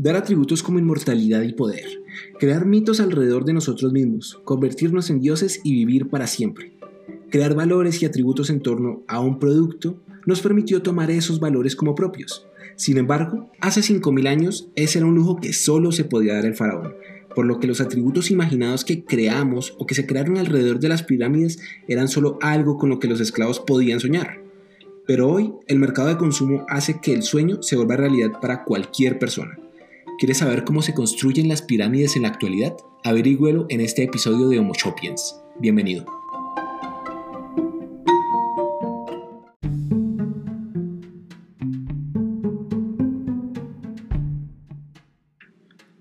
dar atributos como inmortalidad y poder, crear mitos alrededor de nosotros mismos, convertirnos en dioses y vivir para siempre. Crear valores y atributos en torno a un producto nos permitió tomar esos valores como propios. Sin embargo, hace 5.000 años ese era un lujo que solo se podía dar el faraón, por lo que los atributos imaginados que creamos o que se crearon alrededor de las pirámides eran solo algo con lo que los esclavos podían soñar. Pero hoy el mercado de consumo hace que el sueño se vuelva realidad para cualquier persona. ¿Quieres saber cómo se construyen las pirámides en la actualidad? Averígüelo en este episodio de Homo Sapiens. Bienvenido.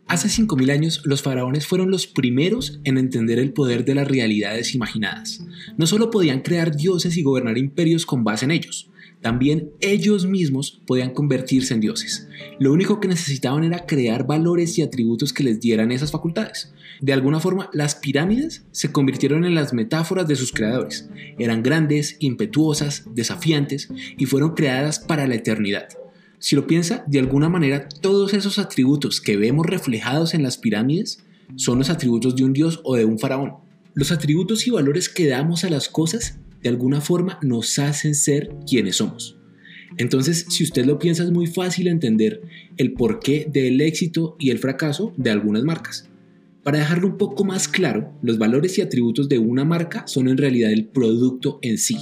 Hace 5.000 años, los faraones fueron los primeros en entender el poder de las realidades imaginadas. No solo podían crear dioses y gobernar imperios con base en ellos, también ellos mismos podían convertirse en dioses. Lo único que necesitaban era crear valores y atributos que les dieran esas facultades. De alguna forma, las pirámides se convirtieron en las metáforas de sus creadores. Eran grandes, impetuosas, desafiantes y fueron creadas para la eternidad. Si lo piensa, de alguna manera todos esos atributos que vemos reflejados en las pirámides son los atributos de un dios o de un faraón. Los atributos y valores que damos a las cosas de alguna forma nos hacen ser quienes somos. Entonces, si usted lo piensa, es muy fácil entender el porqué del éxito y el fracaso de algunas marcas. Para dejarlo un poco más claro, los valores y atributos de una marca son en realidad el producto en sí.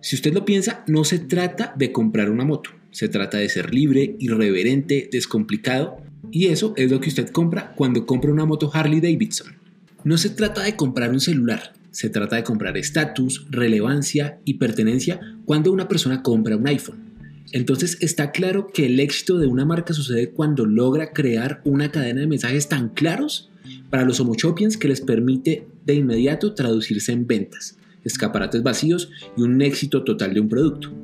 Si usted lo piensa, no se trata de comprar una moto, se trata de ser libre, irreverente, descomplicado, y eso es lo que usted compra cuando compra una moto Harley Davidson. No se trata de comprar un celular, se trata de comprar estatus, relevancia y pertenencia cuando una persona compra un iPhone. Entonces está claro que el éxito de una marca sucede cuando logra crear una cadena de mensajes tan claros para los homo que les permite de inmediato traducirse en ventas, escaparates vacíos y un éxito total de un producto.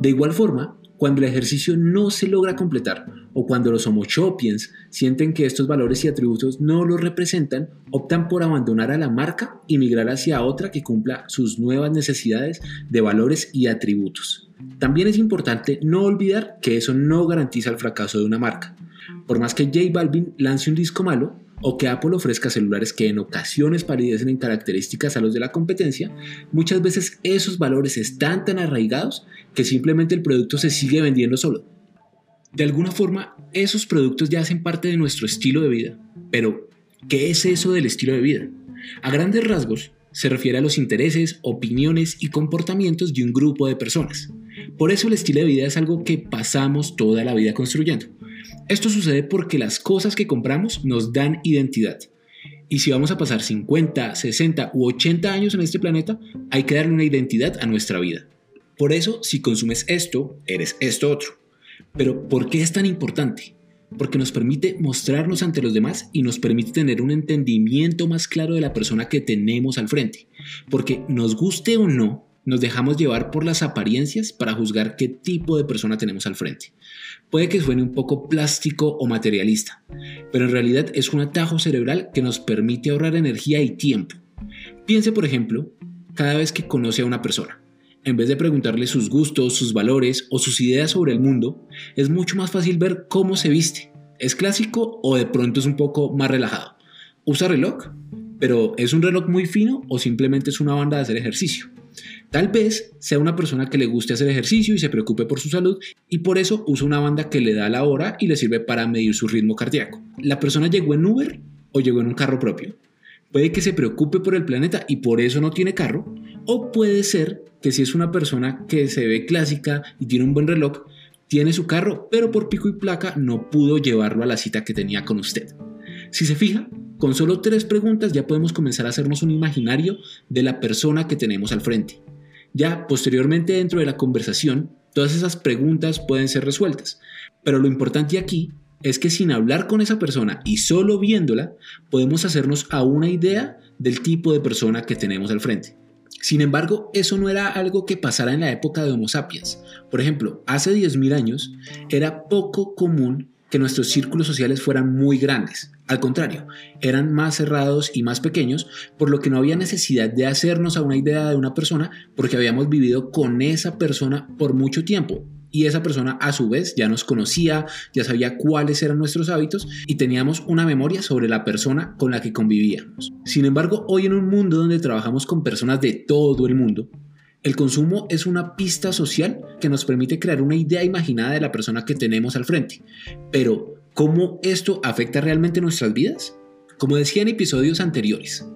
De igual forma, cuando el ejercicio no se logra completar o cuando los homo sienten que estos valores y atributos no los representan, optan por abandonar a la marca y migrar hacia otra que cumpla sus nuevas necesidades de valores y atributos. También es importante no olvidar que eso no garantiza el fracaso de una marca. Por más que J Balvin lance un disco malo, o que Apple ofrezca celulares que en ocasiones palidecen en características a los de la competencia, muchas veces esos valores están tan arraigados que simplemente el producto se sigue vendiendo solo. De alguna forma, esos productos ya hacen parte de nuestro estilo de vida. Pero, ¿qué es eso del estilo de vida? A grandes rasgos, se refiere a los intereses, opiniones y comportamientos de un grupo de personas. Por eso el estilo de vida es algo que pasamos toda la vida construyendo. Esto sucede porque las cosas que compramos nos dan identidad. Y si vamos a pasar 50, 60 u 80 años en este planeta, hay que darle una identidad a nuestra vida. Por eso, si consumes esto, eres esto otro. Pero, ¿por qué es tan importante? Porque nos permite mostrarnos ante los demás y nos permite tener un entendimiento más claro de la persona que tenemos al frente. Porque nos guste o no, nos dejamos llevar por las apariencias para juzgar qué tipo de persona tenemos al frente. Puede que suene un poco plástico o materialista, pero en realidad es un atajo cerebral que nos permite ahorrar energía y tiempo. Piense, por ejemplo, cada vez que conoce a una persona. En vez de preguntarle sus gustos, sus valores o sus ideas sobre el mundo, es mucho más fácil ver cómo se viste. ¿Es clásico o de pronto es un poco más relajado? ¿Usa reloj? ¿Pero es un reloj muy fino o simplemente es una banda de hacer ejercicio? Tal vez sea una persona que le guste hacer ejercicio y se preocupe por su salud y por eso usa una banda que le da la hora y le sirve para medir su ritmo cardíaco. ¿La persona llegó en Uber o llegó en un carro propio? Puede que se preocupe por el planeta y por eso no tiene carro, o puede ser que si es una persona que se ve clásica y tiene un buen reloj, tiene su carro, pero por pico y placa no pudo llevarlo a la cita que tenía con usted. Si se fija, con solo tres preguntas ya podemos comenzar a hacernos un imaginario de la persona que tenemos al frente. Ya posteriormente dentro de la conversación, todas esas preguntas pueden ser resueltas. Pero lo importante aquí es que sin hablar con esa persona y solo viéndola, podemos hacernos a una idea del tipo de persona que tenemos al frente. Sin embargo, eso no era algo que pasara en la época de Homo sapiens. Por ejemplo, hace 10.000 años era poco común que nuestros círculos sociales fueran muy grandes. Al contrario, eran más cerrados y más pequeños, por lo que no había necesidad de hacernos a una idea de una persona porque habíamos vivido con esa persona por mucho tiempo. Y esa persona a su vez ya nos conocía, ya sabía cuáles eran nuestros hábitos y teníamos una memoria sobre la persona con la que convivíamos. Sin embargo, hoy en un mundo donde trabajamos con personas de todo el mundo, el consumo es una pista social que nos permite crear una idea imaginada de la persona que tenemos al frente. Pero, ¿cómo esto afecta realmente nuestras vidas? Como decía en episodios anteriores,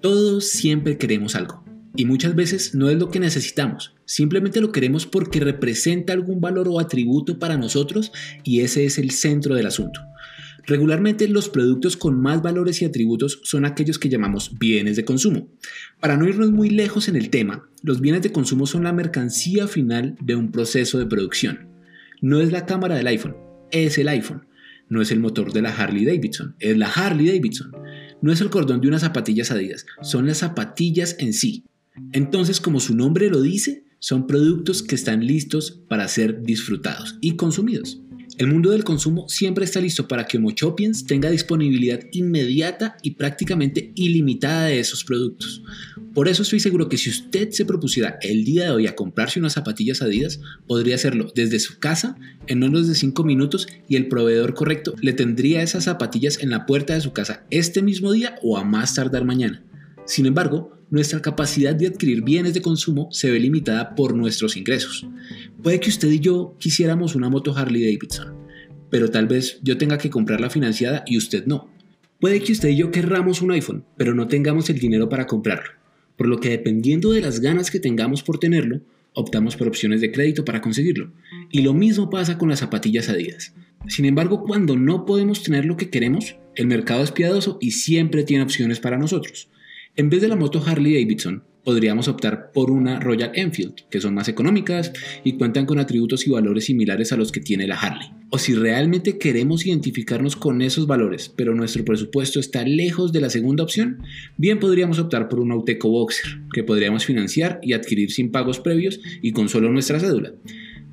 todos siempre queremos algo. Y muchas veces no es lo que necesitamos, simplemente lo queremos porque representa algún valor o atributo para nosotros y ese es el centro del asunto. Regularmente los productos con más valores y atributos son aquellos que llamamos bienes de consumo. Para no irnos muy lejos en el tema, los bienes de consumo son la mercancía final de un proceso de producción. No es la cámara del iPhone, es el iPhone. No es el motor de la Harley Davidson, es la Harley Davidson. No es el cordón de unas zapatillas adidas, son las zapatillas en sí. Entonces, como su nombre lo dice, son productos que están listos para ser disfrutados y consumidos. El mundo del consumo siempre está listo para que Homo Chopiens tenga disponibilidad inmediata y prácticamente ilimitada de esos productos. Por eso estoy seguro que si usted se propusiera el día de hoy a comprarse unas zapatillas Adidas, podría hacerlo desde su casa en menos de 5 minutos y el proveedor correcto le tendría esas zapatillas en la puerta de su casa este mismo día o a más tardar mañana. Sin embargo, nuestra capacidad de adquirir bienes de consumo se ve limitada por nuestros ingresos. Puede que usted y yo quisiéramos una moto Harley Davidson, pero tal vez yo tenga que comprarla financiada y usted no. Puede que usted y yo querramos un iPhone, pero no tengamos el dinero para comprarlo, por lo que dependiendo de las ganas que tengamos por tenerlo, optamos por opciones de crédito para conseguirlo. Y lo mismo pasa con las zapatillas Adidas. Sin embargo, cuando no podemos tener lo que queremos, el mercado es piadoso y siempre tiene opciones para nosotros. En vez de la moto Harley Davidson, podríamos optar por una Royal Enfield, que son más económicas y cuentan con atributos y valores similares a los que tiene la Harley. O si realmente queremos identificarnos con esos valores, pero nuestro presupuesto está lejos de la segunda opción, bien podríamos optar por un Auteco Boxer, que podríamos financiar y adquirir sin pagos previos y con solo nuestra cédula.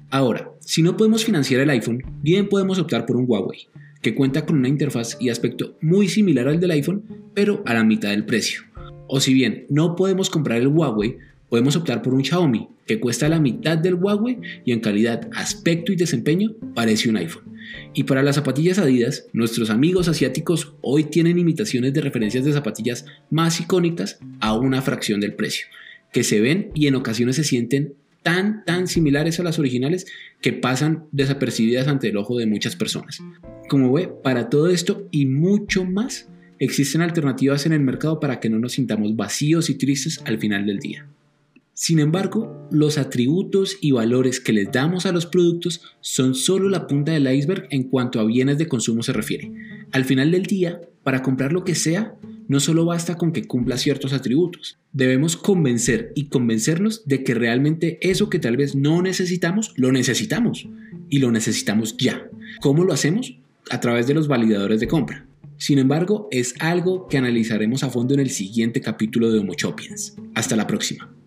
Ahora, si no podemos financiar el iPhone, bien podemos optar por un Huawei, que cuenta con una interfaz y aspecto muy similar al del iPhone, pero a la mitad del precio. O si bien no podemos comprar el Huawei, podemos optar por un Xiaomi que cuesta la mitad del Huawei y en calidad, aspecto y desempeño parece un iPhone. Y para las zapatillas Adidas, nuestros amigos asiáticos hoy tienen imitaciones de referencias de zapatillas más icónicas a una fracción del precio, que se ven y en ocasiones se sienten tan tan similares a las originales que pasan desapercibidas ante el ojo de muchas personas. Como ve, para todo esto y mucho más, existen alternativas en el mercado para que no nos sintamos vacíos y tristes al final del día. Sin embargo, los atributos y valores que les damos a los productos son solo la punta del iceberg en cuanto a bienes de consumo se refiere. Al final del día, para comprar lo que sea, no solo basta con que cumpla ciertos atributos. Debemos convencer y convencernos de que realmente eso que tal vez no necesitamos, lo necesitamos. Y lo necesitamos ya. ¿Cómo lo hacemos? A través de los validadores de compra. Sin embargo, es algo que analizaremos a fondo en el siguiente capítulo de Homo Chopiens. Hasta la próxima.